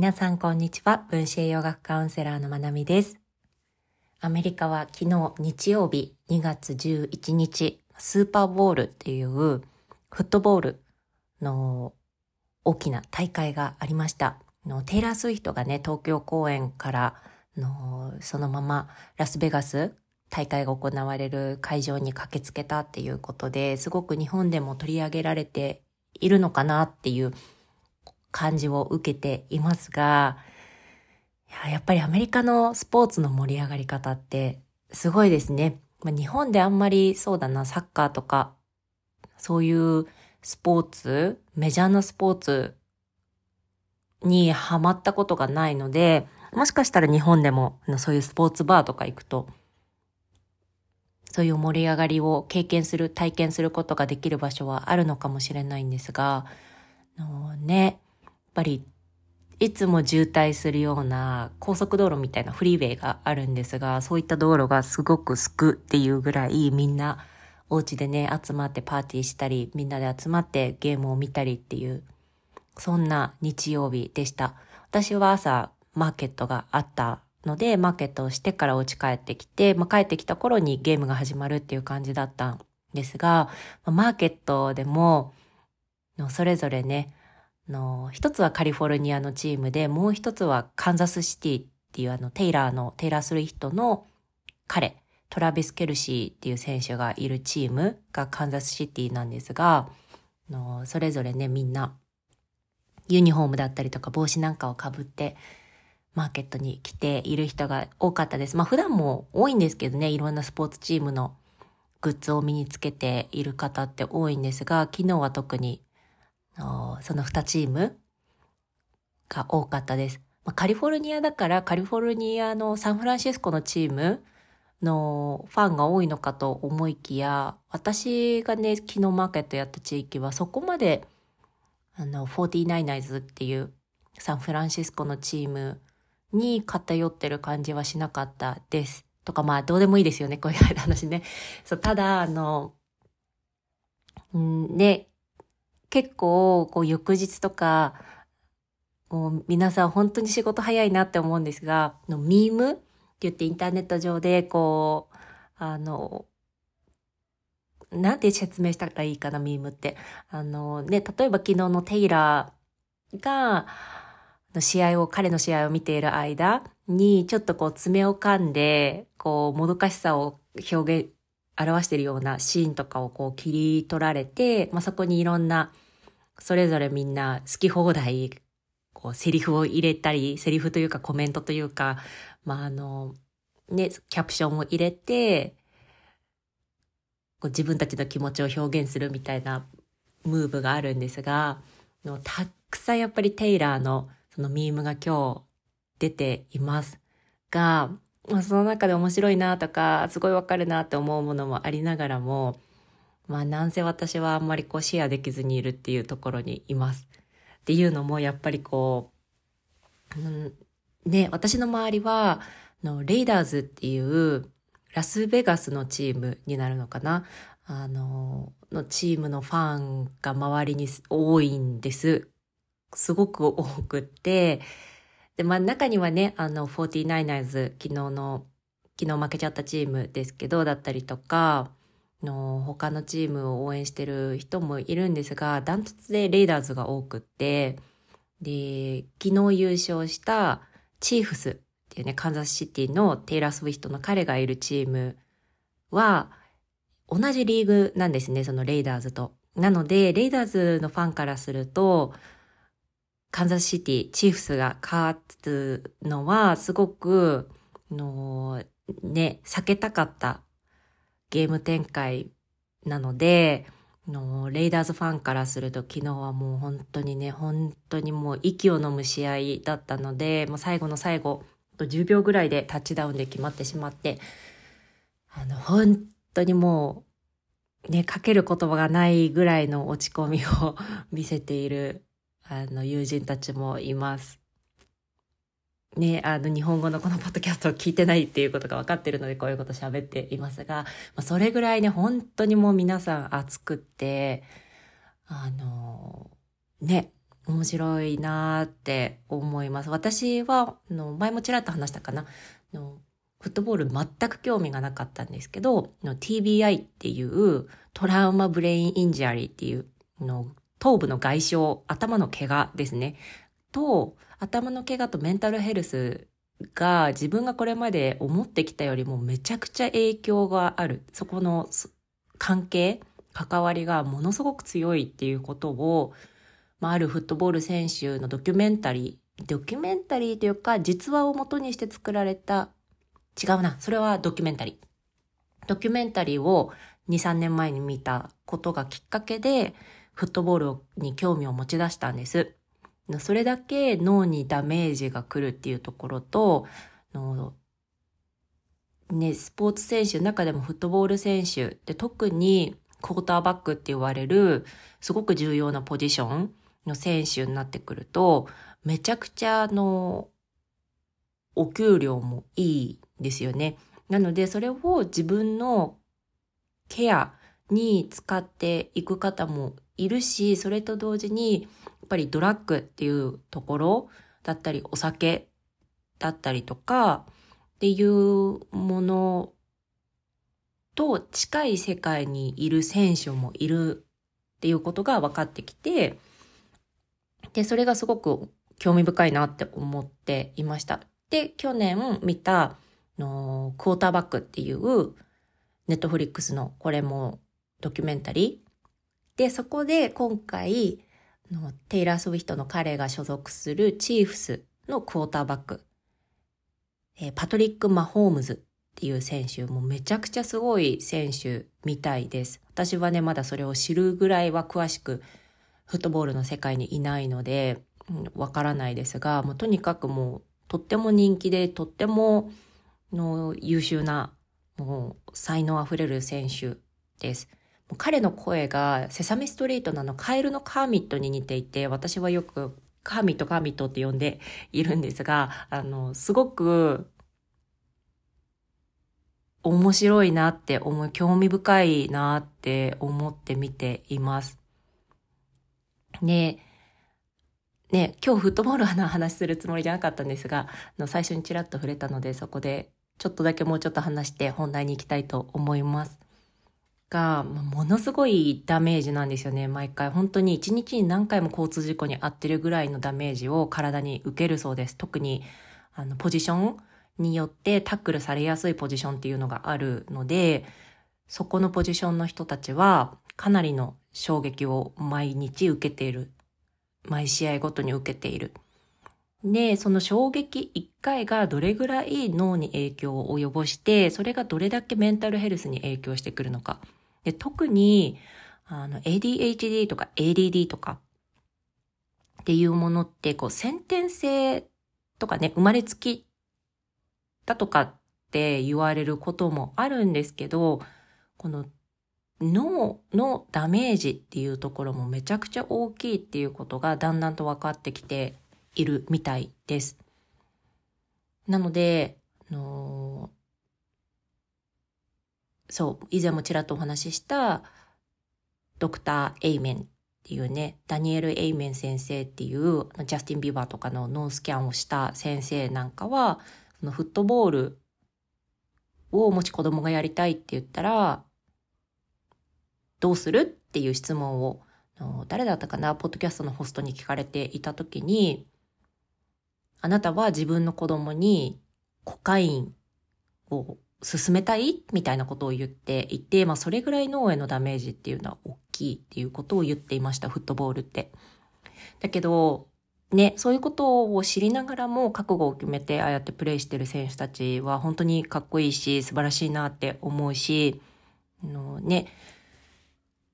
皆さんこんにちは。分子栄養学カウンセラーのまなみです。アメリカは昨日日曜日2月11日、スーパーボールっていうフットボールの大きな大会がありました。のテイラー・スウィフトがね、東京公演からのそのままラスベガス大会が行われる会場に駆けつけたっていうことですごく日本でも取り上げられているのかなっていう感じを受けていますが、やっぱりアメリカのスポーツの盛り上がり方ってすごいですね。まあ、日本であんまりそうだな、サッカーとか、そういうスポーツ、メジャーなスポーツにハマったことがないので、もしかしたら日本でもそういうスポーツバーとか行くと、そういう盛り上がりを経験する、体験することができる場所はあるのかもしれないんですが、あのね、ぱりいつも渋滞するような高速道路みたいなフリーウェイがあるんですが、そういった道路がすごくすくっていうぐらいみんなお家でね、集まってパーティーしたり、みんなで集まってゲームを見たりっていう、そんな日曜日でした。私は朝、マーケットがあったので、マーケットをしてからお家帰ってきて、まあ、帰ってきた頃にゲームが始まるっていう感じだったんですが、マーケットでも、それぞれね、の、一つはカリフォルニアのチームで、もう一つはカンザスシティっていうあの、テイラーの、テイラー・スリヒトの彼、トラビス・ケルシーっていう選手がいるチームがカンザスシティなんですが、のそれぞれね、みんな、ユニフォームだったりとか帽子なんかをかぶって、マーケットに来ている人が多かったです。まあ普段も多いんですけどね、いろんなスポーツチームのグッズを身につけている方って多いんですが、昨日は特にその2チームが多かったです。カリフォルニアだからカリフォルニアのサンフランシスコのチームのファンが多いのかと思いきや、私がね、昨日マーケットやった地域はそこまで、あの、49ers っていうサンフランシスコのチームに偏ってる感じはしなかったです。とか、まあ、どうでもいいですよね、こういう話ね。そう、ただ、あの、んね、結構、こう、翌日とか、もう皆さん本当に仕事早いなって思うんですが、のミームって言ってインターネット上で、こう、あの、なんて説明したらいいかな、ミームって。あのね、例えば昨日のテイラーが、試合を、彼の試合を見ている間に、ちょっとこう爪を噛んで、こう、もどかしさを表現、表してるようなシーンとかをこう切り取られて、まあ、そこにいろんなそれぞれみんな好き放題、こう、セリフを入れたり、セリフというかコメントというか、まあ、あの、ね、キャプションを入れて、こう自分たちの気持ちを表現するみたいなムーブがあるんですが、のたくさんやっぱりテイラーのそのミームが今日出ていますが、その中で面白いなとか、すごいわかるなって思うものもありながらも、まあなんせ私はあんまりこうシェアできずにいるっていうところにいます。っていうのもやっぱりこう、うん、ね、私の周りは、のレイダーズっていうラスベガスのチームになるのかなあの、のチームのファンが周りに多いんです。すごく多くって、で、まあ中にはね、あの、49ers、昨日の、昨日負けちゃったチームですけど、だったりとか、の他のチームを応援してる人もいるんですが、ダントツでレイダーズが多くって、で、昨日優勝したチーフスっていうね、カンザスシティのテイラー・スウィフトの彼がいるチームは、同じリーグなんですね、そのレイダーズと。なので、レイダーズのファンからすると、カンザスシティ、チーフスが勝つのは、すごく、の、ね、避けたかったゲーム展開なので、のレイダーズファンからすると昨日はもう本当にね、本当にもう息を飲む試合だったので、もう最後の最後、10秒ぐらいでタッチダウンで決まってしまって、あの、本当にもう、ね、かける言葉がないぐらいの落ち込みを 見せている、あの、友人たちもいます。ね、あの、日本語のこのポッドキャストを聞いてないっていうことが分かってるので、こういうこと喋っていますが、まあ、それぐらいね、本当にもう皆さん熱くって、あの、ね、面白いなって思います。私は、あの前もちらっと話したかな。のフットボール全く興味がなかったんですけど、TBI っていう trauma brain injury っていうの頭部の外傷、頭の怪我ですね。と、頭の怪我とメンタルヘルスが自分がこれまで思ってきたよりもめちゃくちゃ影響がある。そこの関係、関わりがものすごく強いっていうことを、まあ、あるフットボール選手のドキュメンタリー、ドキュメンタリーというか実話を元にして作られた、違うな、それはドキュメンタリー。ドキュメンタリーを2、3年前に見たことがきっかけで、フットボールに興味を持ち出したんです。それだけ脳にダメージが来るっていうところと、のね、スポーツ選手の、中でもフットボール選手で特にクォーターバックって言われるすごく重要なポジションの選手になってくると、めちゃくちゃあの、お給料もいいですよね。なので、それを自分のケアに使っていく方もいるし、それと同時に、やっぱりドラッグっていうところだったり、お酒だったりとか、っていうものと近い世界にいる選手もいるっていうことが分かってきて、で、それがすごく興味深いなって思っていました。で、去年見た、のクォーターバックっていうネットフリックスのこれもドキュメンタリー。で、そこで今回、のテイラー・スウィフトの彼が所属するチーフスのクォーターバック、え、パトリック・マホームズっていう選手、もうめちゃくちゃすごい選手みたいです。私はね、まだそれを知るぐらいは詳しくフットボールの世界にいないので、わ、うん、からないですが、もうとにかくもうとっても人気で、とってもの優秀な、もう才能あふれる選手です。彼の声がセサミストリートのあのカエルのカーミットに似ていて、私はよくカーミットカーミットって呼んでいるんですが、あの、すごく面白いなって思い、興味深いなって思って見ています。ねね今日フットボールの話するつもりじゃなかったんですが、あの最初にちらっと触れたので、そこでちょっとだけもうちょっと話して本題に行きたいと思います。が、ものすごいダメージなんですよね、毎回。本当に一日に何回も交通事故に遭ってるぐらいのダメージを体に受けるそうです。特に、あの、ポジションによってタックルされやすいポジションっていうのがあるので、そこのポジションの人たちは、かなりの衝撃を毎日受けている。毎試合ごとに受けている。で、その衝撃一回がどれぐらい脳に影響を及ぼして、それがどれだけメンタルヘルスに影響してくるのか。で特に、あの、ADHD とか ADD とかっていうものって、こう、先天性とかね、生まれつきだとかって言われることもあるんですけど、この脳のダメージっていうところもめちゃくちゃ大きいっていうことがだんだんと分かってきているみたいです。なので、あのそう、以前もちらっとお話ししたドクター・エイメンっていうね、ダニエル・エイメン先生っていうジャスティン・ビバーとかの脳スキャンをした先生なんかは、そのフットボールをもし子供がやりたいって言ったら、どうするっていう質問を、誰だったかな、ポッドキャストのホストに聞かれていたときに、あなたは自分の子供にコカインを進めたい？みたいなことを言っていて、まあそれぐらい脳へのダメージっていうのは大きいっていうことを言っていました、フットボールって。だけど、ね、そういうことを知りながらも覚悟を決めてああやってプレイしてる選手たちは本当にかっこいいし素晴らしいなって思うし、あのね、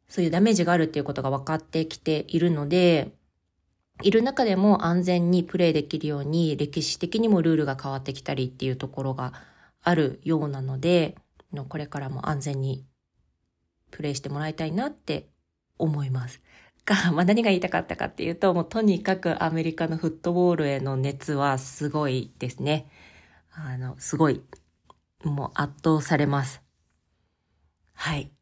そういうダメージがあるっていうことが分かってきているので、いる中でも安全にプレイできるように歴史的にもルールが変わってきたりっていうところがあるようなので、これからも安全にプレイしてもらいたいなって思います。が、まあ、何が言いたかったかっていうと、もうとにかくアメリカのフットボールへの熱はすごいですね。あの、すごい。もう圧倒されます。はい。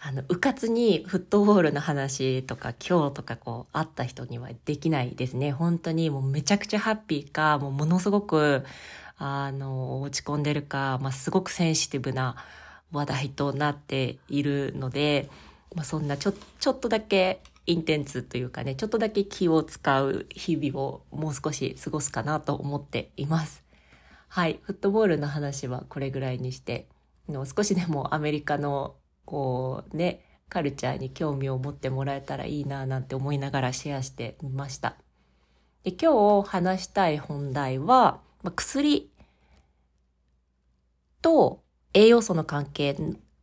あの、うかつにフットボールの話とか今日とかこう、会った人にはできないですね。本当にもうめちゃくちゃハッピーか、もうものすごく、あの、落ち込んでるか、まあ、すごくセンシティブな話題となっているので、まあ、そんなちょ、ちょっとだけインテンツというかね、ちょっとだけ気を使う日々をもう少し過ごすかなと思っています。はい。フットボールの話はこれぐらいにして、の少しでもアメリカのこうね、カルチャーに興味を持ってもらえたらいいななんて思いながらシェアしてみました。で今日話したい本題は、まあ、薬と栄養素の関係、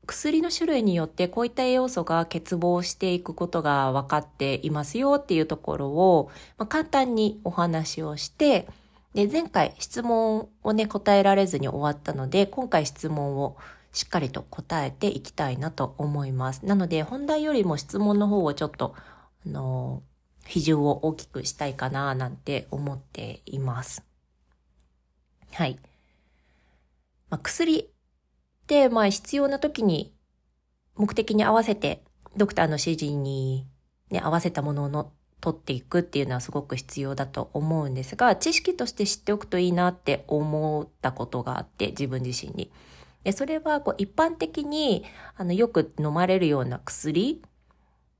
薬の種類によってこういった栄養素が欠乏していくことが分かっていますよっていうところを、まあ、簡単にお話をして、で、前回質問をね、答えられずに終わったので、今回質問をしっかりと答えていきたいなと思います。なので、本題よりも質問の方をちょっと、あの、比重を大きくしたいかななんて思っています。はい。まあ、薬って、まあ必要な時に目的に合わせてドクターの指示に、ね、合わせたものの取っていくっていうのはすごく必要だと思うんですが、知識として知っておくといいなって思ったことがあって、自分自身に。でそれはこう一般的にあのよく飲まれるような薬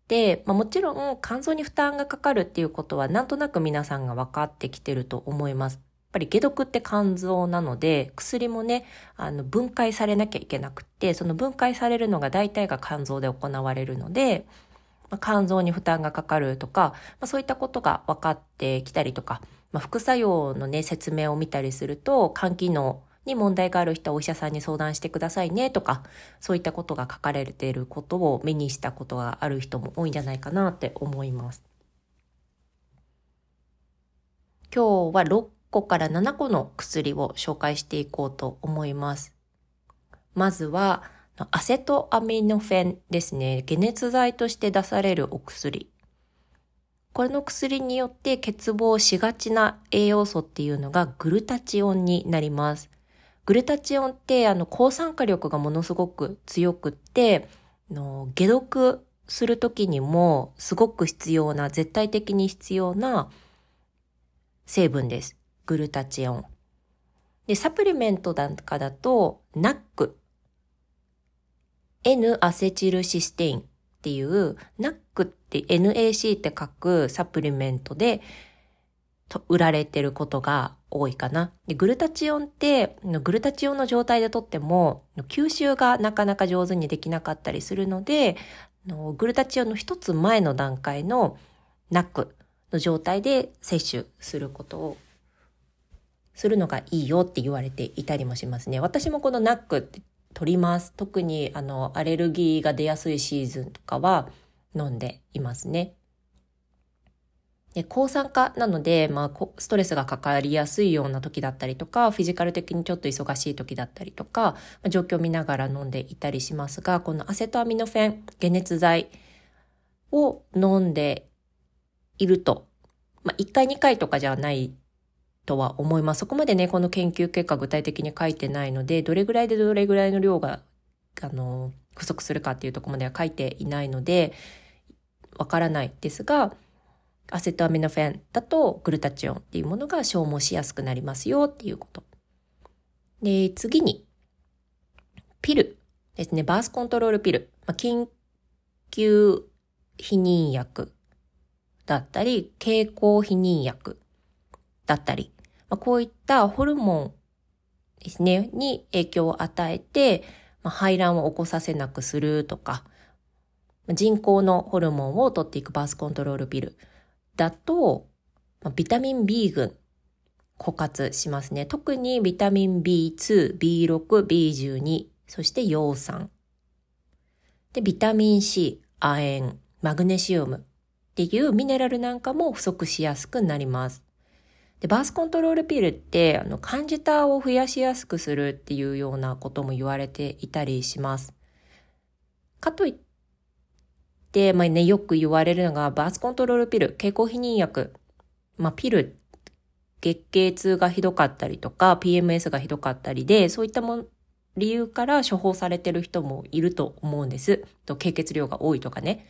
で、まあ、もちろん肝臓に負担がかかるっていうことはなんとなく皆さんが分かってきてると思います。ぱり解毒って肝臓なので、薬もね、あの分解されなきゃいけなくって、その分解されるのが大体が肝臓で行われるので、まあ、肝臓に負担がかかるとか、まあ、そういったことが分かってきたりとか、まあ、副作用のね、説明を見たりすると、肝機能に問題がある人はお医者さんに相談してくださいねとか、そういったことが書かれていることを目にしたことがある人も多いんじゃないかなって思います。今日は6個から7個の薬を紹介していこうと思います。まずは、アセトアミノフェンですね。解熱剤として出されるお薬。これの薬によって欠乏しがちな栄養素っていうのがグルタチオンになります。グルタチオンってあの抗酸化力がものすごく強くって、の解毒するときにもすごく必要な、絶対的に必要な成分です。グルタチオン。で、サプリメントなんかだと、ナック、N アセチルシステインっていう、ナックって NAC って書くサプリメントで、売られてることが多いかな。でグルタチオンって、グルタチオンの状態でとっても、吸収がなかなか上手にできなかったりするので、グルタチオンの一つ前の段階のナックの状態で摂取することをするのがいいよって言われていたりもしますね。私もこのナックって取ります。特にあのアレルギーが出やすいシーズンとかは飲んでいますね。で、抗酸化なので、まあ、ストレスがかかりやすいような時だったりとか、フィジカル的にちょっと忙しい時だったりとか、ま、状況を見ながら飲んでいたりしますが、このアセトアミノフェン、解熱剤を飲んでいると、まあ、1回2回とかじゃないとは思います。そこまでね、この研究結果具体的に書いてないので、どれぐらいでどれぐらいの量が、あの、不足するかっていうとこまでは書いていないので、わからないですが、アセトアミノフェンだとグルタチオンっていうものが消耗しやすくなりますよっていうこと。で、次に、ピルですね。バースコントロールピル。まあ、緊急避妊薬だったり、経口避妊薬だったり、まあ、こういったホルモンですね、に影響を与えて、まあ、排卵を起こさせなくするとか、人工のホルモンを取っていくバースコントロールピル。だと、ビタミン B 群、枯渇しますね。特にビタミン B2、B6、B12、そして葉酸。で、ビタミン C、亜鉛、マグネシウムっていうミネラルなんかも不足しやすくなります。で、バースコントロールピルって、あの、感じたを増やしやすくするっていうようなことも言われていたりします。かといって、まあね、よく言われるのが、バースコントロールピル、経口避妊薬。まあ、ピル、月経痛がひどかったりとか、PMS がひどかったりで、そういったも理由から処方されてる人もいると思うんです。と経血量が多いとかね。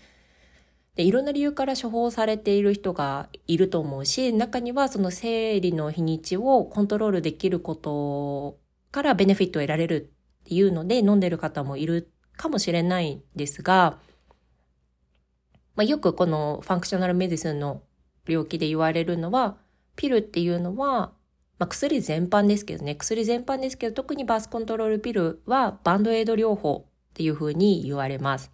で、いろんな理由から処方されている人がいると思うし、中にはその生理の日にちをコントロールできることからベネフィットを得られるっていうので飲んでる方もいるかもしれないんですが、まあ、よくこの functional medicine の病気で言われるのは、ピルっていうのは、まあ、薬全般ですけどね、薬全般ですけど、特に birth control pill はバンドエイド療法っていうふうに言われます。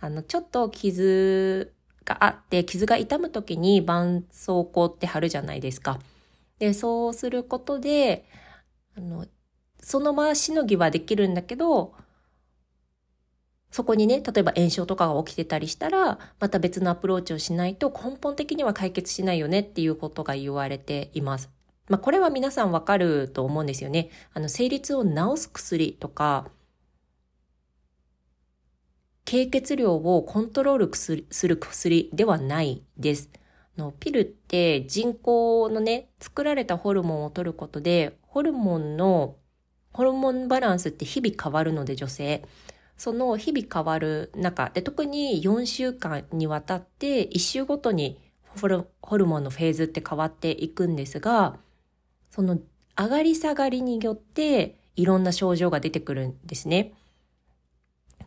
あの、ちょっと傷があって、傷が痛む時に絆創膏って貼るじゃないですか。で、そうすることで、あの、そのまましのぎはできるんだけど、そこにね、例えば炎症とかが起きてたりしたら、また別のアプローチをしないと根本的には解決しないよねっていうことが言われています。まあ、これは皆さんわかると思うんですよね。あの、生理痛を治す薬とか、経血量をコントロールする薬ではないです。のピルって人工のね、作られたホルモンを取ることで、ホルモンの、ホルモンバランスって日々変わるので女性。その日々変わる中で、特に4週間にわたって1週ごとにホルモンのフェーズって変わっていくんですが、その上がり下がりによっていろんな症状が出てくるんですね。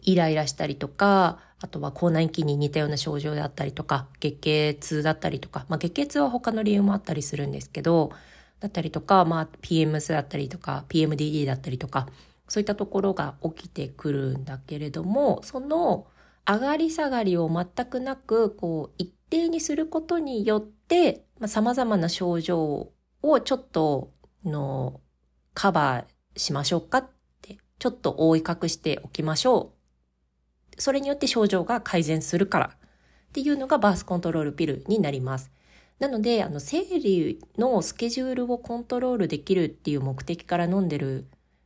イライラしたりとか、あとは口内期に似たような症状だったりとか、月経痛だったりとか、まあ月経痛は他の理由もあったりするんですけど、だったりとか、まあ PMS だったりとか、PMDD だったりとか、そういったところが起きてくるんだけれども、その上がり下がりを全くなく、こう、一定にすることによって、まあ、様々な症状をちょっと、の、カバーしましょうかって、ちょっと覆い隠しておきましょう。それによって症状が改善するからっていうのがバースコントロールピルになります。なので、あの、生理のスケジュールをコントロールできるっていう目的から飲んでる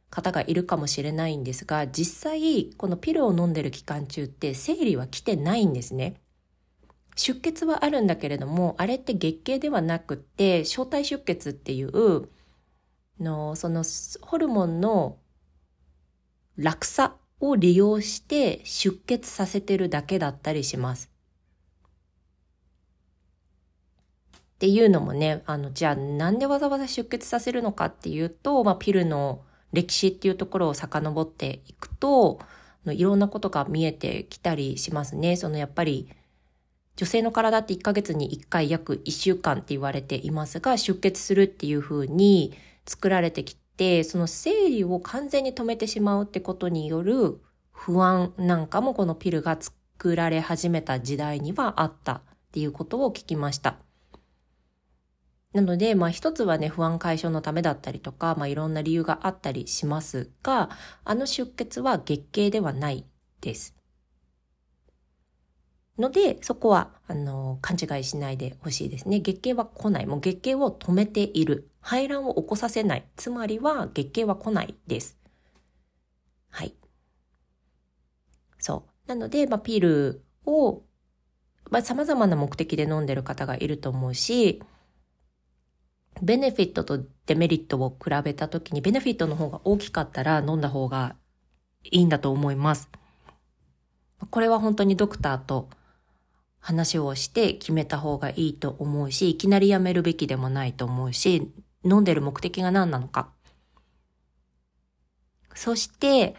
方がいるかもしれないんですが、実際、このピルを飲んでる期間中って生理は来てないんですね。出血はあるんだけれども、あれって月経ではなくて、小体出血っていう、の、そのホルモンの落差を利用して出血させてるだけだったりします。っていうのもね、あの、じゃあなんでわざわざ出血させるのかっていうと、まあ、ピルの歴史っていうところを遡っていくと、いろんなことが見えてきたりしますね。そのやっぱり、女性の体って1ヶ月に1回約1週間って言われていますが、出血するっていう風に作られてきて、その生理を完全に止めてしまうってことによる不安なんかもこのピルが作られ始めた時代にはあったっていうことを聞きました。なので、まあ一つはね、不安解消のためだったりとか、まあいろんな理由があったりしますが、あの出血は月経ではないです。ので、そこは、あの、勘違いしないでほしいですね。月経は来ない。もう月経を止めている。排卵を起こさせない。つまりは月経は来ないです。はい。そう。なので、まあ、ピルを、まあ、様々な目的で飲んでる方がいると思うし、ベネフィットとデメリットを比べたときに、ベネフィットの方が大きかったら飲んだ方がいいんだと思います。これは本当にドクターと話をして決めた方がいいと思うし、いきなりやめるべきでもないと思うし、飲んでる目的が何なのか。そして、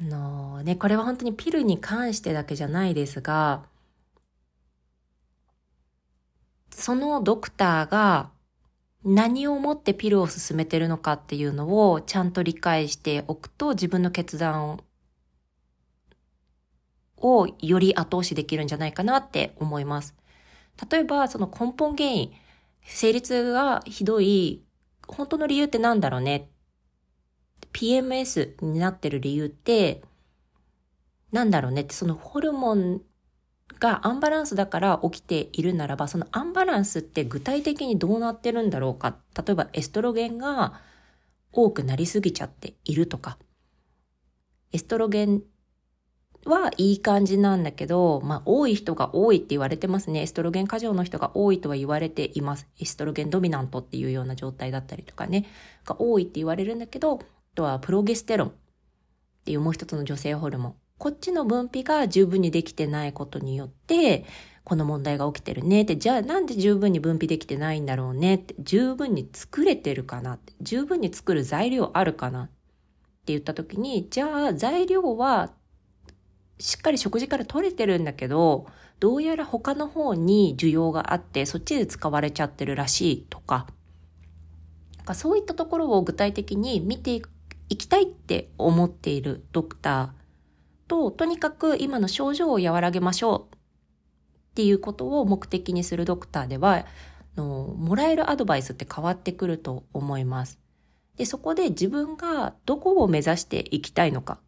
あのー、ね、これは本当にピルに関してだけじゃないですが、そのドクターが何をもってピルを進めてるのかっていうのをちゃんと理解しておくと自分の決断をより後押しできるんじゃないかなって思います。例えばその根本原因、生理痛がひどい本当の理由って何だろうね PMS になってる理由ってなんだろうねってそのホルモンがアンバランスだから起きているならば、そのアンバランスって具体的にどうなってるんだろうか。例えばエストロゲンが多くなりすぎちゃっているとか。エストロゲンはいい感じなんだけど、まあ多い人が多いって言われてますね。エストロゲン過剰の人が多いとは言われています。 estrogen dominant っていうような状態だったりとかね、が多いって言われるんだけど、あとはプロゲステロン。っていうもう一つの女性ホルモン。こっちの分泌が十分にできてないことによって、この問題が起きてるねって、じゃあなんで十分に分泌できてないんだろうねって、十分に作れてるかなって、十分に作る材料あるかなって言った時に、じゃあ材料はしっかり食事から取れてるんだけど、どうやら他の方に需要があって、そっちで使われちゃってるらしいとか、そういったところを具体的に見ていきたいって思っているドクターと、とにかく今の症状を和らげましょうっていうことを目的にするドクターでは、のもらえるアドバイスって変わってくると思います。で、そこで自分がどこを目指していきたいのか。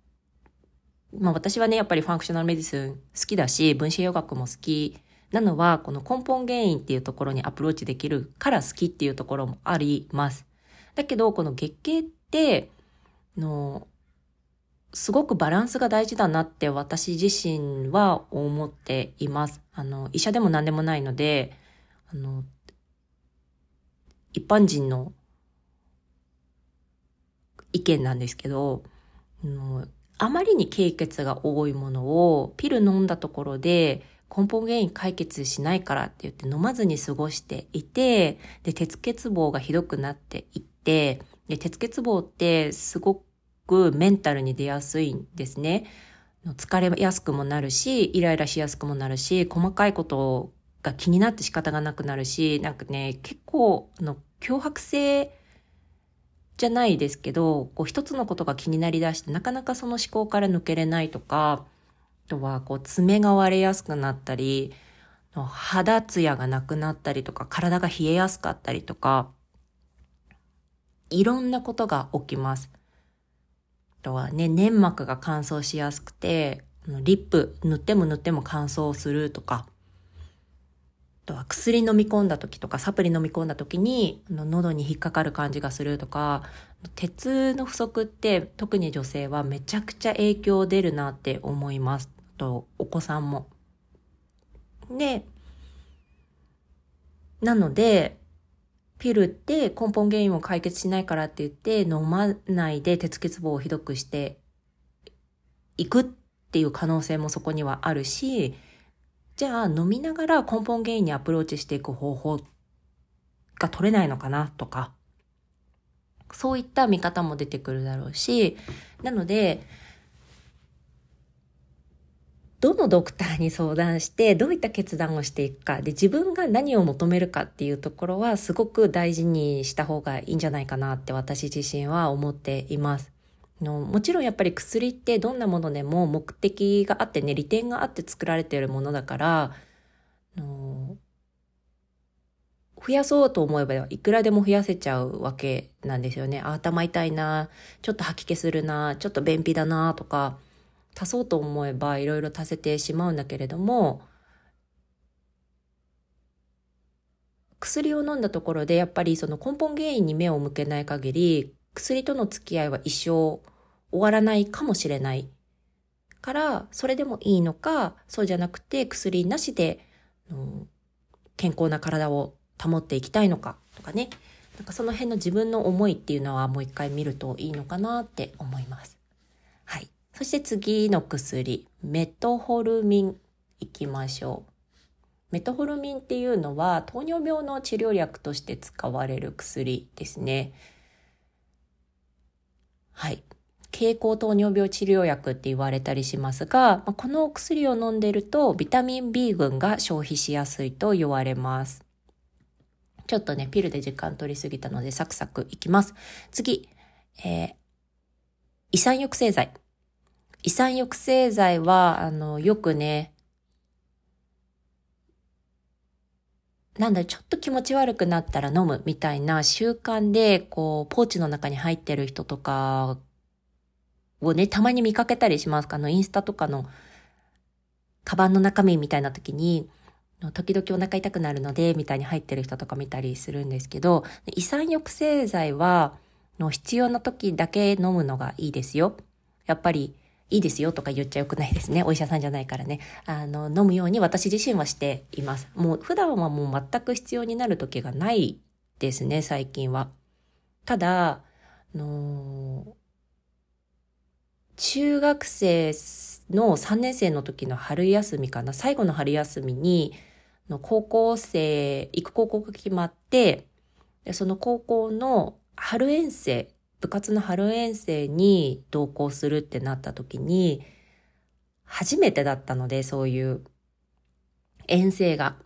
まあ私はね、やっぱり functional medicine 好きだし、分子栄養学も好きなのは、この根本原因っていうところにアプローチできるから好きっていうところもあります。だけど、この月経って、の、すごくバランスが大事だなって私自身は思っています。あの、医者でも何でもないので、あの、一般人の意見なんですけど、あのあまりに経血が多いものをピル飲んだところで根本原因解決しないからって言って飲まずに過ごしていて、で、鉄欠乏がひどくなっていって、で、鉄欠乏ってすごくメンタルに出やすいんですね。疲れやすくもなるし、イライラしやすくもなるし、細かいことが気になって仕方がなくなるし、なんかね、結構、あの、脅迫性じゃないですけど、こう一つのことが気になりだして、なかなかその思考から抜けれないとか、あとは、こう、爪が割れやすくなったり、肌ツヤがなくなったりとか、体が冷えやすかったりとか、いろんなことが起きます。あとはね、粘膜が乾燥しやすくて、リップ塗っても塗っても乾燥するとか、とは薬飲み込んだ時とか、サプリ飲み込んだ時に、喉に引っかかる感じがするとか、鉄の不足って特に女性はめちゃくちゃ影響出るなって思います。とお子さんも。で、なので、ピルって根本原因を解決しないからって言って飲まないで鉄欠乏をひどくしていくっていう可能性もそこにはあるし、じゃあ飲みながら根本原因にアプローチしていく方法が取れないのかなとか、そういった見方も出てくるだろうし、なので、どのドクターに相談してどういった決断をしていくか。で自分が何を求めるかっていうところはすごく大事にした方がいいんじゃないかなって私自身は思っています。のもちろんやっぱり薬ってどんなものでも目的があってね利点があって作られているものだからの増やそうと思えばいくらでも増やせちゃうわけなんですよね。頭痛いな、ちょっと吐き気するな、ちょっと便秘だなとか、足そうと思えばいろいろ足せてしまうんだけれども、薬を飲んだところでやっぱりその根本原因に目を向けない限り、薬との付き合いは一生終わらないかもしれないから、それでもいいのか、そうじゃなくて薬なしで、健康な体を保っていきたいのかとかね。なんかその辺の自分の思いっていうのはもう一回見るといいのかなって思います。はい。そして次の薬、メトホルミンいきましょう。メトホルミンっていうのは糖尿病の治療薬として使われる薬ですね。はい。経口糖尿病治療薬って言われたりしますが、このお薬を飲んでるとビタミン B 群が消費しやすいと言われます。ちょっとね、ピルで時間取りすぎたのでサクサクいきます。次、えー、胃酸抑制剤。胃酸抑制剤は、あの、よくね、なんだ、ちょっと気持ち悪くなったら飲むみたいな習慣で、こう、ポーチの中に入ってる人とかをね、たまに見かけたりしますか？あの、インスタとかの、カバンの中身みたいな時に、時々お腹痛くなるので、みたいに入ってる人とか見たりするんですけど、胃酸抑制剤は、の必要な時だけ飲むのがいいですよ。やっぱり、いいですよとか言っちゃよくないですね。お医者さんじゃないからね。あの、飲むように私自身はしています。もう普段はもう全く必要になる時がないですね、最近は。ただ、あの中学生の3年生の時の春休みかな、最後の春休みに、高校生、行く高校が決まって、その高校の春遠征、部活の春遠征に同行するってなった時に、初めてだったので、そういう遠征が。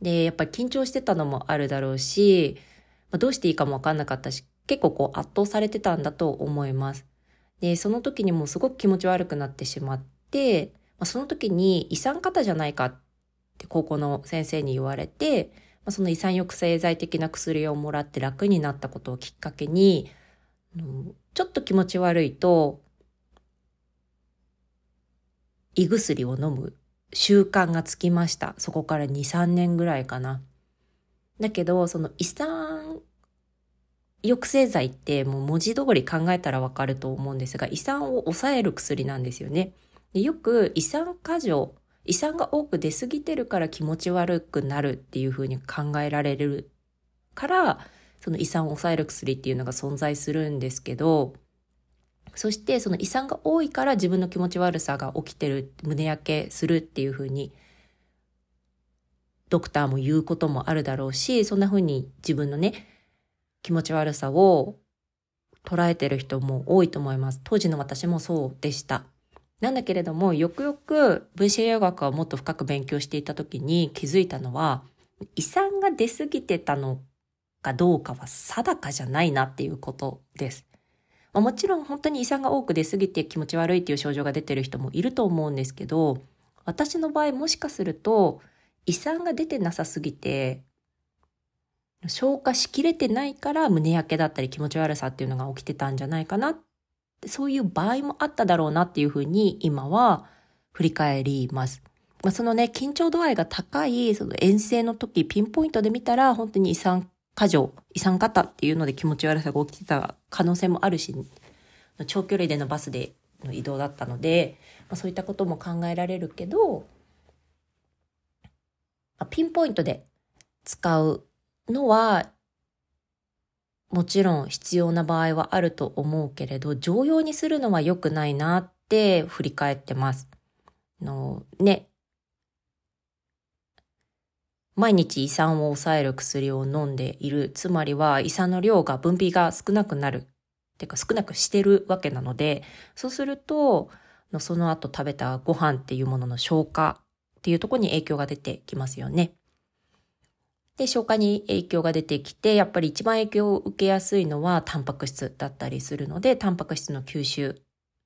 で、やっぱり緊張してたのもあるだろうし、どうしていいかもわかんなかったし、結構こう圧倒されてたんだと思います。で、その時にもうすごく気持ち悪くなってしまって、まあ、その時に胃酸過多じゃないかって高校の先生に言われて、まあ、その胃酸抑制剤的な薬をもらって楽になったことをきっかけに、ちょっと気持ち悪いと、胃薬を飲む習慣がつきました。そこから2、3年ぐらいかな。だけど、その胃酸抑制剤ってもう文字通り考えたらわかると思うんですが、胃酸を抑える薬なんですよね。でよく胃酸過剰、胃酸が多く出過ぎてるから気持ち悪くなるっていうふうに考えられるから、その胃酸を抑える薬っていうのが存在するんですけど、そしてその胃酸が多いから自分の気持ち悪さが起きてる、胸焼けするっていうふうに、ドクターも言うこともあるだろうし、そんなふうに自分のね、気持ち悪さを捉えてる人も多いと思います。当時の私もそうでした。なんだけれども、よくよく分子栄養学をもっと深く勉強していた時に気づいたのは、胃酸が出過ぎてたのかどうかは定かじゃないなっていうことです。もちろん本当に胃酸が多く出過ぎて気持ち悪いっていう症状が出てる人もいると思うんですけど、私の場合もしかすると胃酸が出てなさすぎて、消化しきれてないから胸焼けだったり気持ち悪さっていうのが起きてたんじゃないかなって。そういう場合もあっただろうなっていうふうに今は振り返ります。まあ、そのね、緊張度合いが高い、その遠征の時、ピンポイントで見たら、本当に胃酸過剰、胃酸型っていうので気持ち悪さが起きてた可能性もあるし、長距離でのバスでの移動だったので、まあ、そういったことも考えられるけど、ま、ピンポイントで使うのは、もちろん必要な場合はあると思うけれど、常用にするのは良くないなって振り返ってます。のね、毎日胃酸を抑える薬を飲んでいる。つまりは胃酸の量が分泌が少なくなる。ってか少なくしてるわけなので、そうすると、その後食べたご飯っていうものの消化っていうところに影響が出てきますよね。で、消化に影響が出てきて、やっぱり一番影響を受けやすいのはタンパク質だったりするので、タンパク質の吸収、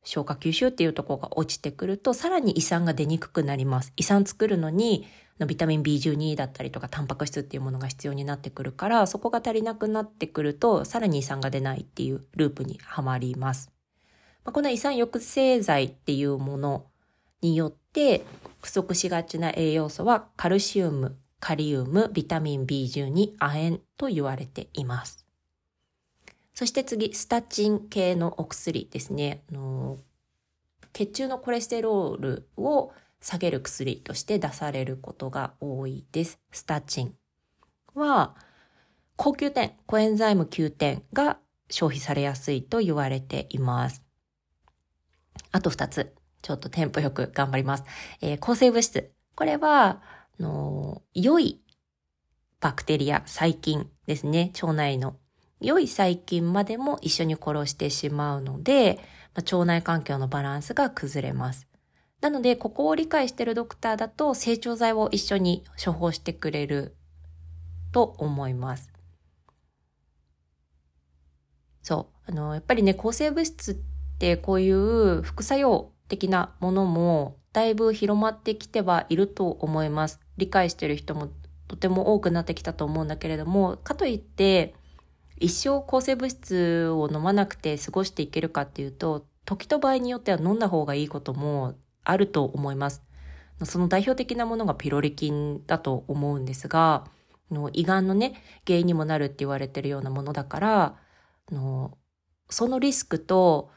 消化吸収っていうところが落ちてくると、さらに胃酸が出にくくなります。胃酸作るのに、のビタミン B12 だったりとかタンパク質っていうものが必要になってくるからそこが足りなくなってくるとさらに胃酸が出ないっていうループにはまります。まあ、この胃酸抑制剤っていうものによって不足しがちな栄養素はカルシウム、カリウム、ビタミン B12、亜鉛と言われています。そして次、スタチン系のお薬ですね。あの血中のコレステロールを下げる薬として出されることが多いです。スタチンは、高級点、コエンザイム9点が消費されやすいと言われています。あと2つ。ちょっとテンポよく頑張ります。えー、抗生物質。これは、の良いバクテリア、細菌ですね。腸内の良い細菌までも一緒に殺してしまうので、まあ、腸内環境のバランスが崩れます。なので、ここを理解しているドクターだと、成長剤を一緒に処方してくれると思います。そう。あの、やっぱりね、抗生物質ってこういう副作用的なものもだいぶ広まってきてはいると思います。理解してる人もとても多くなってきたと思うんだけれども、かといって、一生抗生物質を飲まなくて過ごしていけるかっていうと、時と場合によっては飲んだ方がいいこともあると思います。その代表的なものがピロリ菌だと思うんですが、胃がんのね、原因にもなるって言われてるようなものだから、そのリスクと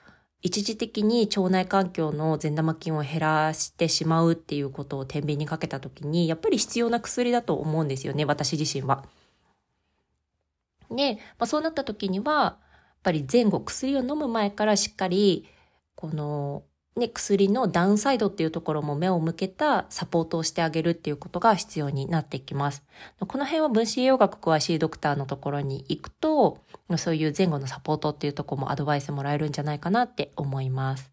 一時的に腸内環境の善玉菌を減らしてしまうっていうことを天秤にかけた時に、やっぱり必要な薬だと思うんですよね、私自身は。で、まあ、そうなった時には、やっぱり前後薬を飲む前からしっかりこの、ね、薬のダウンサイドっていうところも目を向けたサポートをしてあげるっていうことが必要になってきます。この辺は分子栄養学詳しいドクターのところに行くと、そういう前後のサポートっていうところもアドバイスもらえるんじゃないかなって思います。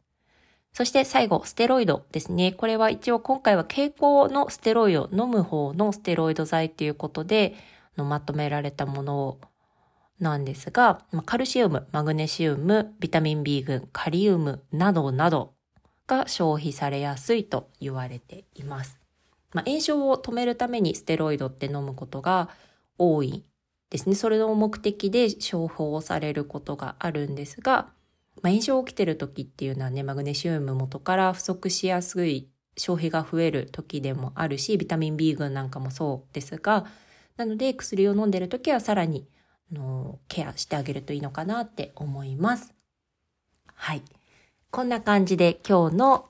そして最後、ステロイドですね。これは一応今回は蛍光のステロイド、飲む方のステロイド剤っていうことで、まとめられたものなんですが、カルシウム、マグネシウム、ビタミン B 群、カリウムなどなどが消費されやすいと言われています。まあ、炎症を止めるためにステロイドって飲むことが多いですね。それの目的で処方されることがあるんですが、まあ、炎症起きてる時っていうのはね、マグネシウム元から不足しやすい消費が増える時でもあるし、ビタミン B 群なんかもそうですが、なので薬を飲んでる時はさらにのケアしてあげるといいのかなって思います。はい。こんな感じで今日の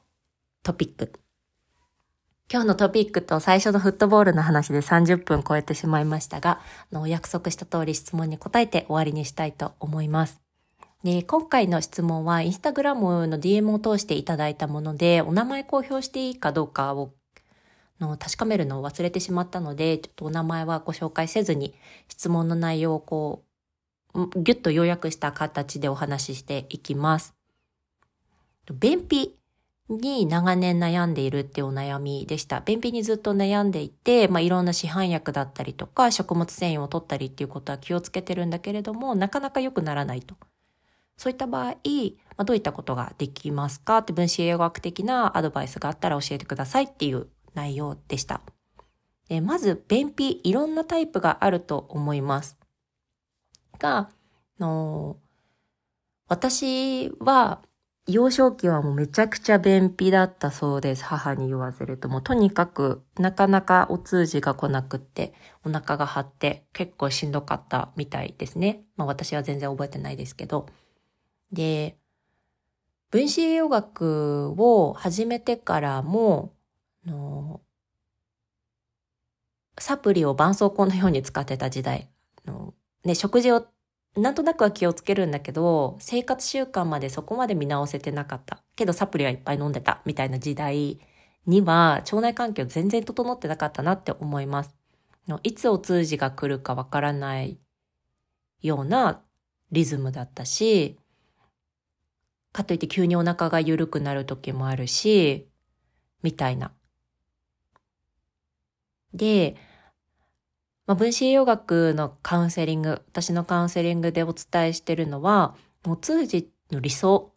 トピック。今日のトピックと最初のフットボールの話で30分超えてしまいましたが、の約束した通り質問に答えて終わりにしたいと思います。で、今回の質問はインスタグラムの DM を通していただいたもので、お名前公表していいかどうかをの確かめるのを忘れてしまったので、ちょっとお名前はご紹介せずに質問の内容をこう、ぎゅっと要約した形でお話ししていきます。便秘に長年悩んでいるっていうお悩みでした。便秘にずっと悩んでいて、まあ、いろんな市販薬だったりとか、食物繊維を取ったりっていうことは気をつけてるんだけれども、なかなか良くならないと。そういった場合、まあ、どういったことができますかって分子栄養学的なアドバイスがあったら教えてくださいっていう内容でした。でまず、便秘、いろんなタイプがあると思います。が、の私は、幼少期はもうめちゃくちゃ便秘だったそうです。母に言わせると。もうとにかくなかなかお通じが来なくって、お腹が張って結構しんどかったみたいですね。まあ私は全然覚えてないですけど。で、分子栄養学を始めてからも、のサプリを絆創膏のように使ってた時代の、ね、食事をなんとなくは気をつけるんだけど、生活習慣までそこまで見直せてなかった。けどサプリはいっぱい飲んでたみたいな時代には、腸内環境全然整ってなかったなって思います。いつお通じが来るかわからないようなリズムだったし、かといって急にお腹が緩くなる時もあるし、みたいな。で、まあ、分子栄養学のカウンセリング、私のカウンセリングでお伝えしてるのは、お通じの理想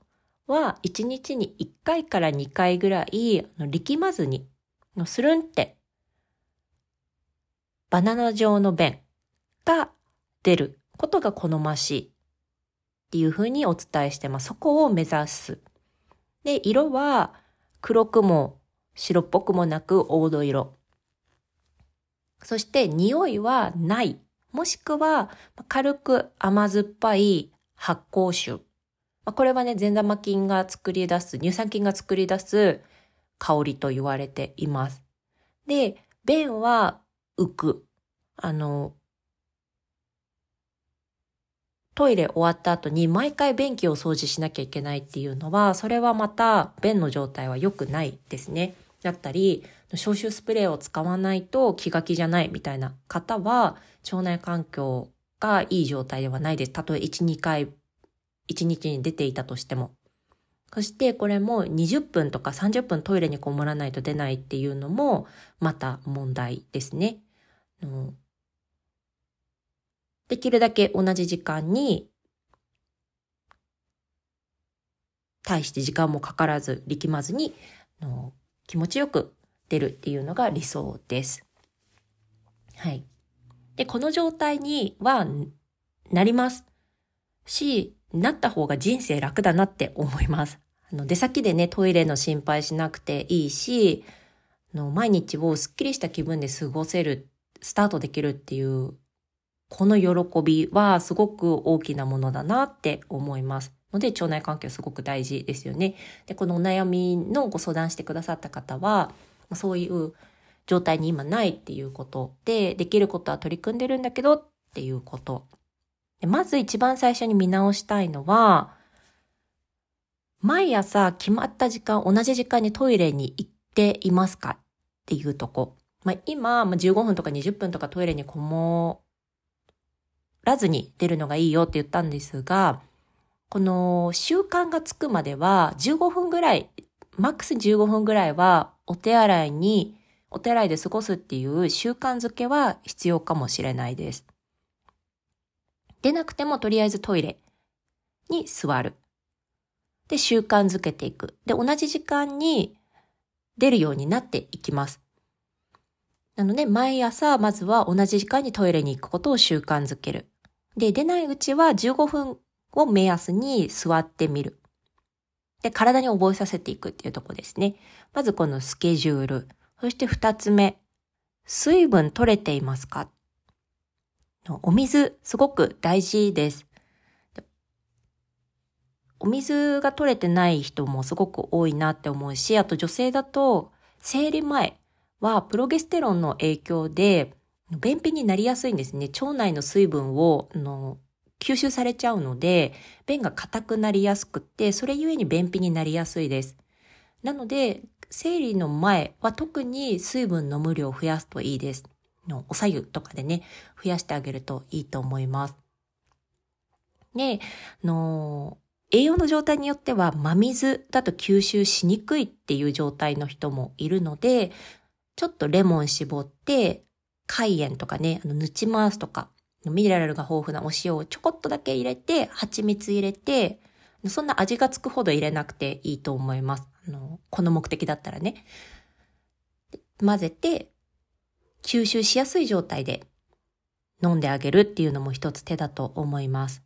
は1日に1回から2回ぐらい力まずに、スルンってバナナ状の便が出ることが好ましいっていうふうにお伝えしてます。そこを目指す。で、色は黒くも白っぽくもなく黄土色。そして匂いはない。もしくは軽く甘酸っぱい発酵臭。これはね、善玉菌が作り出す、乳酸菌が作り出す香りと言われています。で、便は浮く。あの、トイレ終わった後に毎回便器を掃除しなきゃいけないっていうのは、それはまた便の状態は良くないですね。だったり、消臭スプレーを使わないと気が気じゃないみたいな方は、腸内環境がいい状態ではないです。たとえ1、2回、1日に出ていたとしても。そしてこれも20分とか30分トイレにこもらないと出ないっていうのもまた問題ですね。できるだけ同じ時間に対して時間もかからず力まずに気持ちよく出るっていうのが理想です。はい。で、この状態にはなりますし、なった方が人生楽だなって思います。あの出先でね、トイレの心配しなくていいし、の毎日をスッキリした気分で過ごせる、スタートできるっていう、この喜びはすごく大きなものだなって思います。ので、腸内環境すごく大事ですよね。で、このお悩みのご相談してくださった方は、そういう状態に今ないっていうことで、できることは取り組んでるんだけどっていうこと。でまず一番最初に見直したいのは、毎朝決まった時間、同じ時間にトイレに行っていますかっていうとこ。まあ、今、まあ、15分とか20分とかトイレにこもらずに出るのがいいよって言ったんですが、この習慣がつくまでは15分ぐらい、マックス15分ぐらいはお手洗いに、お手洗いで過ごすっていう習慣づけは必要かもしれないです。出なくてもとりあえずトイレに座る。で、習慣づけていく。で、同じ時間に出るようになっていきます。なので、毎朝、まずは同じ時間にトイレに行くことを習慣づける。で、出ないうちは15分を目安に座ってみる。で、体に覚えさせていくっていうとこですね。まずこのスケジュール。そして二つ目。水分取れていますか？お水、すごく大事です。お水が取れてない人もすごく多いなって思うし、あと女性だと生理前はプロゲステロンの影響で便秘になりやすいんですね。腸内の水分をの吸収されちゃうので、便が硬くなりやすくって、それゆえに便秘になりやすいです。なので、生理の前は特に水分の無量を増やすといいです。のおさゆとかでね、増やしてあげるといいと思います。で、の、栄養の状態によっては真水だと吸収しにくいっていう状態の人もいるので、ちょっとレモン絞って、海塩とかね、あの、ぬち回すとか、ミネラルが豊富なお塩をちょこっとだけ入れて、蜂蜜入れて、そんな味がつくほど入れなくていいと思います。あの、この目的だったらね。混ぜて、吸収しやすい状態で飲んであげるっていうのも一つ手だと思います。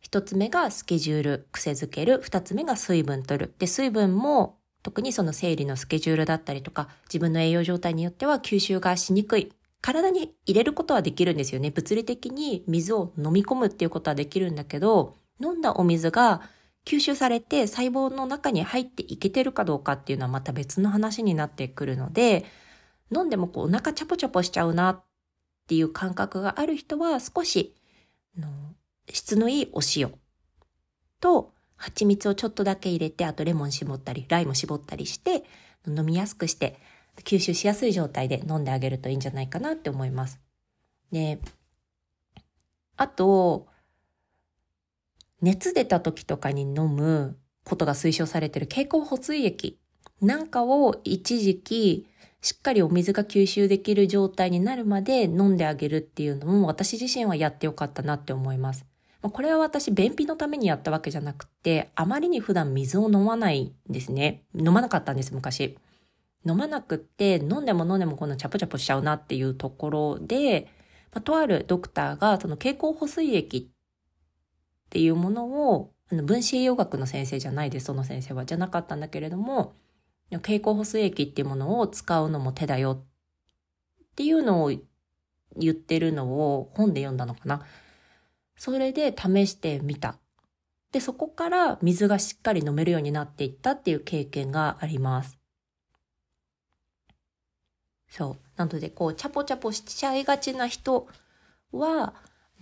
一つ目がスケジュール、癖づける。二つ目が水分取る。で、水分も特にその生理のスケジュールだったりとか、自分の栄養状態によっては吸収がしにくい。体に入れることはできるんですよね。物理的に水を飲み込むっていうことはできるんだけど、飲んだお水が吸収されて細胞の中に入っていけてるかどうかっていうのはまた別の話になってくるので、飲んでもこうお腹チャポチャポしちゃうなっていう感覚がある人は少し、の質のいいお塩と蜂蜜をちょっとだけ入れて、あとレモン絞ったり、ライム絞ったりして、飲みやすくして、吸収しやすい状態で飲んであげるといいんじゃないかなって思います。で、あと、熱出た時とかに飲むことが推奨されている経口補水液なんかを一時期しっかりお水が吸収できる状態になるまで飲んであげるっていうのも私自身はやってよかったなって思います。これは私便秘のためにやったわけじゃなくて、あまりに普段水を飲まないんですね。飲まなかったんです、昔。飲まなくって、飲んでも飲んでもこのチャポチャポしちゃうなっていうところで、まあ、とあるドクターがその経口補水液っていうものを、あの分子栄養学の先生じゃないです、その先生は。じゃなかったんだけれども、経口補水液っていうものを使うのも手だよっていうのを言ってるのを本で読んだのかな。それで試してみた。で、そこから水がしっかり飲めるようになっていったっていう経験があります。そう。なので、こう、チャポチャポしちゃいがちな人は、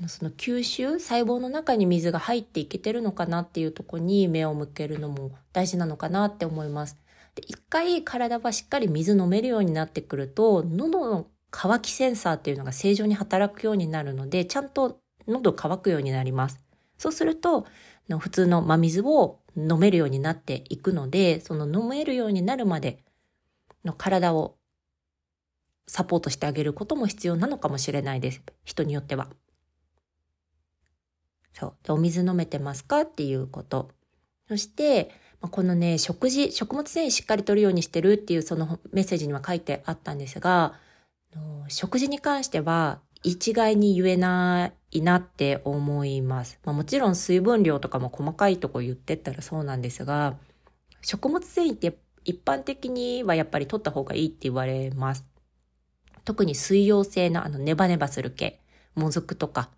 その吸収、細胞の中に水が入っていけてるのかなっていうとこに目を向けるのも大事なのかなって思います。で一回体はしっかり水飲めるようになってくると、喉の乾きセンサーっていうのが正常に働くようになるので、ちゃんと喉乾くようになります。そうすると、普通の真水を飲めるようになっていくので、その飲めるようになるまでの体をサポートしてあげることも必要なのかもしれないです。人によっては。そう。でお水飲めてますかっていうこと。そして、このね、食事、食物繊維しっかりとるようにしてるっていうそのメッセージには書いてあったんですが、食事に関しては一概に言えないなって思います。まあ、もちろん水分量とかも細かいとこ言ってったらそうなんですが、食物繊維って一般的にはやっぱり取った方がいいって言われます。特に水溶性のあのネバネバする系、もずくとか、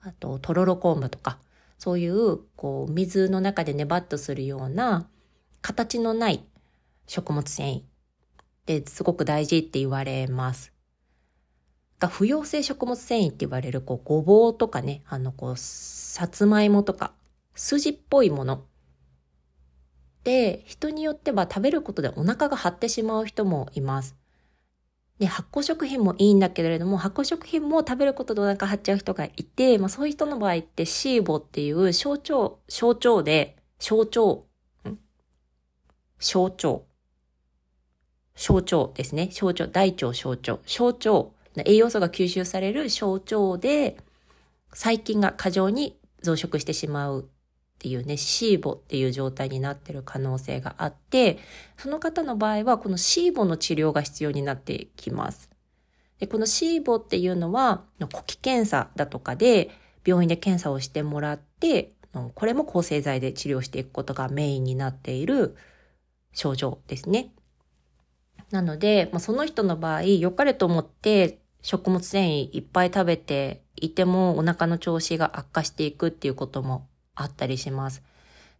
あととろろ昆布とか、そういう、こう、水の中でネバッとするような、形のない食物繊維ってすごく大事って言われます。が不溶性食物繊維って言われる、こう、ごぼうとかね、あの、こう、さつまいもとか、筋っぽいもの。で、人によっては食べることでお腹が張ってしまう人もいます。で、発酵食品もいいんだけれども、発酵食品も食べることでお腹張っちゃう人がいて、まあそういう人の場合ってシーボっていう象徴、象徴で、象徴、ん？象徴。象徴ですね。象徴、大腸象徴。象徴。栄養素が吸収される象徴で、細菌が過剰に増殖してしまうっていうね、シーボっていう状態になってる可能性があって、その方の場合はこのシーボの治療が必要になってきます。でこのシーボっていうのは、呼気検査だとかで病院で検査をしてもらって、これも抗生剤で治療していくことがメインになっている症状ですね。なので、まあ、その人の場合、良かれと思って食物繊維いっぱい食べていてもお腹の調子が悪化していくっていうこともあったりします。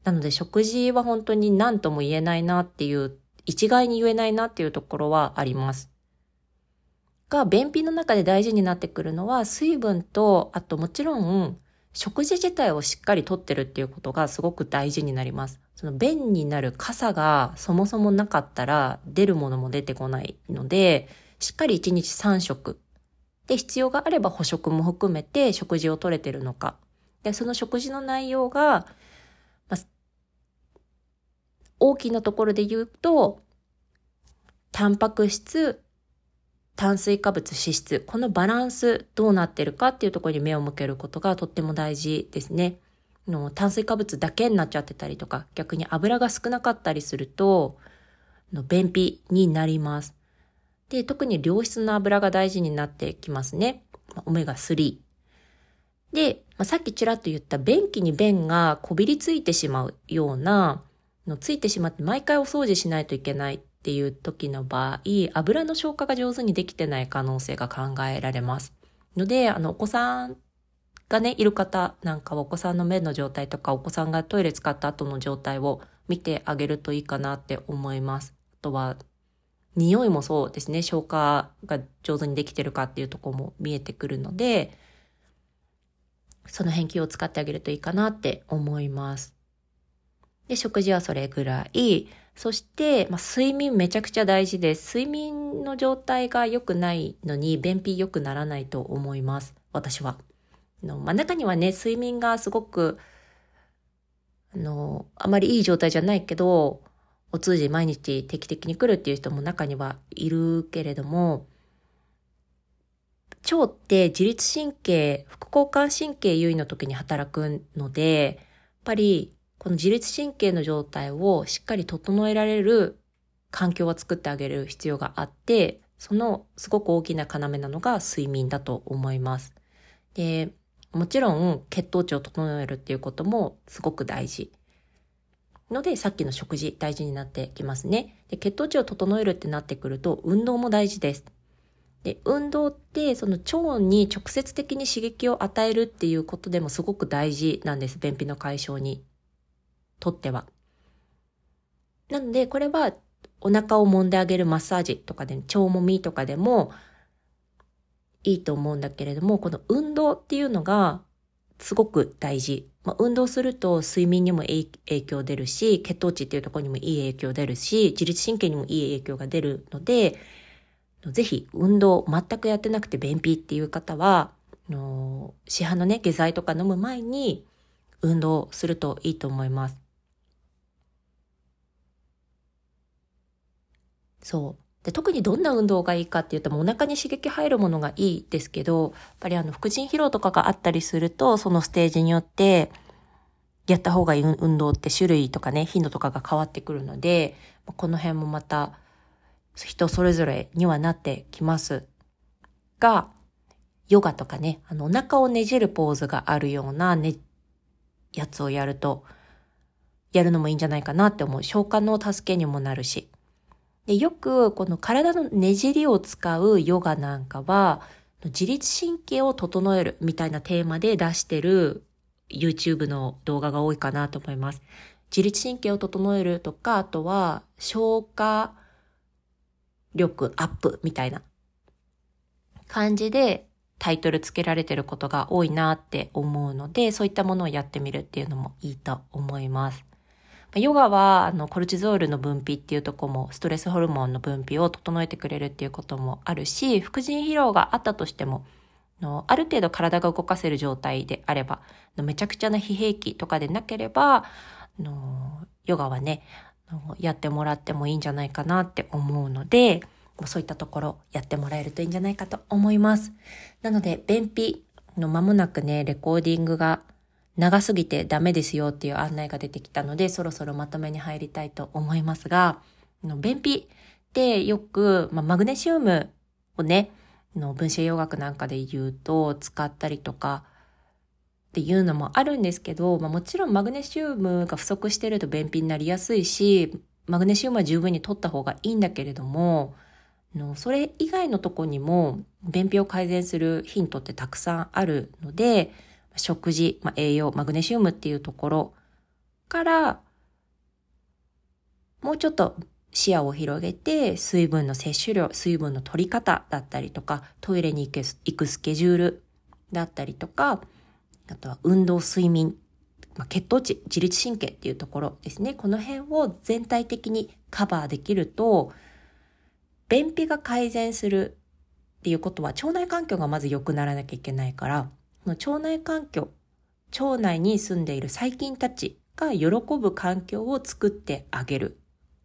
なので食事は本当に何とも言えないなっていう、一概に言えないなっていうところはあります。が、便秘の中で大事になってくるのは水分と、あともちろん食事自体をしっかりとってるっていうことがすごく大事になります。その便になる傘がそもそもなかったら出るものも出てこないので、しっかり1日3食。で、必要があれば補食も含めて食事をとれてるのか。で、その食事の内容が、まあ、大きなところで言うと、タンパク質、炭水化物、脂質、このバランスどうなってるかっていうところに目を向けることがとっても大事ですね。の炭水化物だけになっちゃってたりとか、逆に油が少なかったりすると、の便秘になります。で、特に良質な油が大事になってきますね。オメガ3。で、まあ、さっきちらっと言った便器に便がこびりついてしまうような、のついてしまって毎回お掃除しないといけないっていう時の場合、油の消化が上手にできてない可能性が考えられます。ので、あの、お子さんがね、いる方なんかはお子さんの便の状態とか、お子さんがトイレ使った後の状態を見てあげるといいかなって思います。あとは、匂いもそうですね、消化が上手にできてるかっていうとこも見えてくるので、その辺気を使ってあげるといいかなって思います。で、食事はそれぐらい。そして、まあ、睡眠めちゃくちゃ大事です。睡眠の状態が良くないのに、便秘良くならないと思います。私は。のまあ、中にはね、睡眠がすごく、あの、あまりいい状態じゃないけど、お通じ毎日定期的に来るっていう人も中にはいるけれども、腸って自律神経、副交感神経優位の時に働くので、やっぱりこの自律神経の状態をしっかり整えられる環境を作ってあげる必要があって、そのすごく大きな要なのが睡眠だと思います。で、もちろん血糖値を整えるっていうこともすごく大事。ので、さっきの食事大事になってきますね。で血糖値を整えるってなってくると、運動も大事です。で、運動ってその腸に直接的に刺激を与えるっていうことでもすごく大事なんです。便秘の解消にとっては。なので、これはお腹を揉んであげるマッサージとかで、腸もみとかでもいいと思うんだけれども、この運動っていうのがすごく大事。まあ、運動すると睡眠にも影響出るし、血糖値っていうところにもいい影響出るし、自律神経にもいい影響が出るので、ぜひ運動全くやってなくて便秘っていう方は、の市販のね、下剤とか飲む前に運動するといいと思います。そう。で特にどんな運動がいいかっていうと、お腹に刺激入るものがいいですけど、やっぱりあの、副腎疲労とかがあったりすると、そのステージによって、やった方がいい運動って種類とかね、頻度とかが変わってくるので、この辺もまた人それぞれにはなってきますが、ヨガとかね、あの、お腹をねじるポーズがあるようなね、やつをやると、やるのもいいんじゃないかなって思う。消化の助けにもなるし。でよく、この体のねじりを使うヨガなんかは、自律神経を整えるみたいなテーマで出してる YouTube の動画が多いかなと思います。自律神経を整えるとか、あとは消化力アップみたいな感じでタイトルつけられてることが多いなって思うので、そういったものをやってみるっていうのもいいと思います。ヨガは、あの、コルチゾールの分泌っていうとこも、ストレスホルモンの分泌を整えてくれるっていうこともあるし、副腎疲労があったとしても、のある程度体が動かせる状態であれば、めちゃくちゃな疲弊期とかでなければ、のヨガはね、やってもらってもいいんじゃないかなって思うので、そういったところやってもらえるといいんじゃないかと思います。なので、便秘の間もなくね、レコーディングが長すぎてダメですよっていう案内が出てきたので、そろそろまとめに入りたいと思いますが、便秘ってよく、ま、マグネシウムをね、分子栄養学なんかで言うと使ったりとかっていうのもあるんですけど、まあ、もちろんマグネシウムが不足してると便秘になりやすいし、マグネシウムは十分に取った方がいいんだけれども、のそれ以外のとこにも便秘を改善するヒントってたくさんあるので、食事、まあ、栄養、マグネシウムっていうところから、もうちょっと視野を広げて、水分の摂取量、水分の取り方だったりとか、トイレに行くスケジュールだったりとか、あとは運動、睡眠、まあ、血糖値、自律神経っていうところですね。この辺を全体的にカバーできると、便秘が改善するっていうことは腸内環境がまず良くならなきゃいけないから、腸内環境、腸内に住んでいる細菌たちが喜ぶ環境を作ってあげる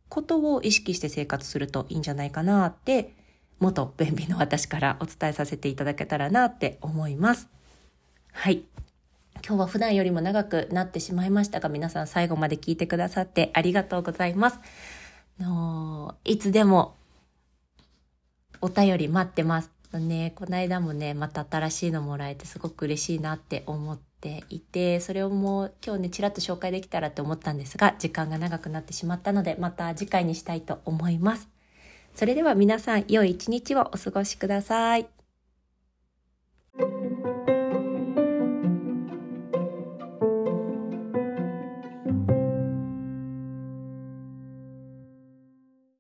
ことを意識して生活するといいんじゃないかなって、元便秘の私からお伝えさせていただけたらなって思います。はい。今日は普段よりも長くなってしまいましたが、皆さん最後まで聞いてくださってありがとうございます。のいつでもお便り待ってます。ね、この間もね、また新しいのもらえてすごく嬉しいなって思っていて、それをもう今日ね、ちらっと紹介できたらって思ったんですが、時間が長くなってしまったので、また次回にしたいと思います。それでは皆さん、良い一日をお過ごしください。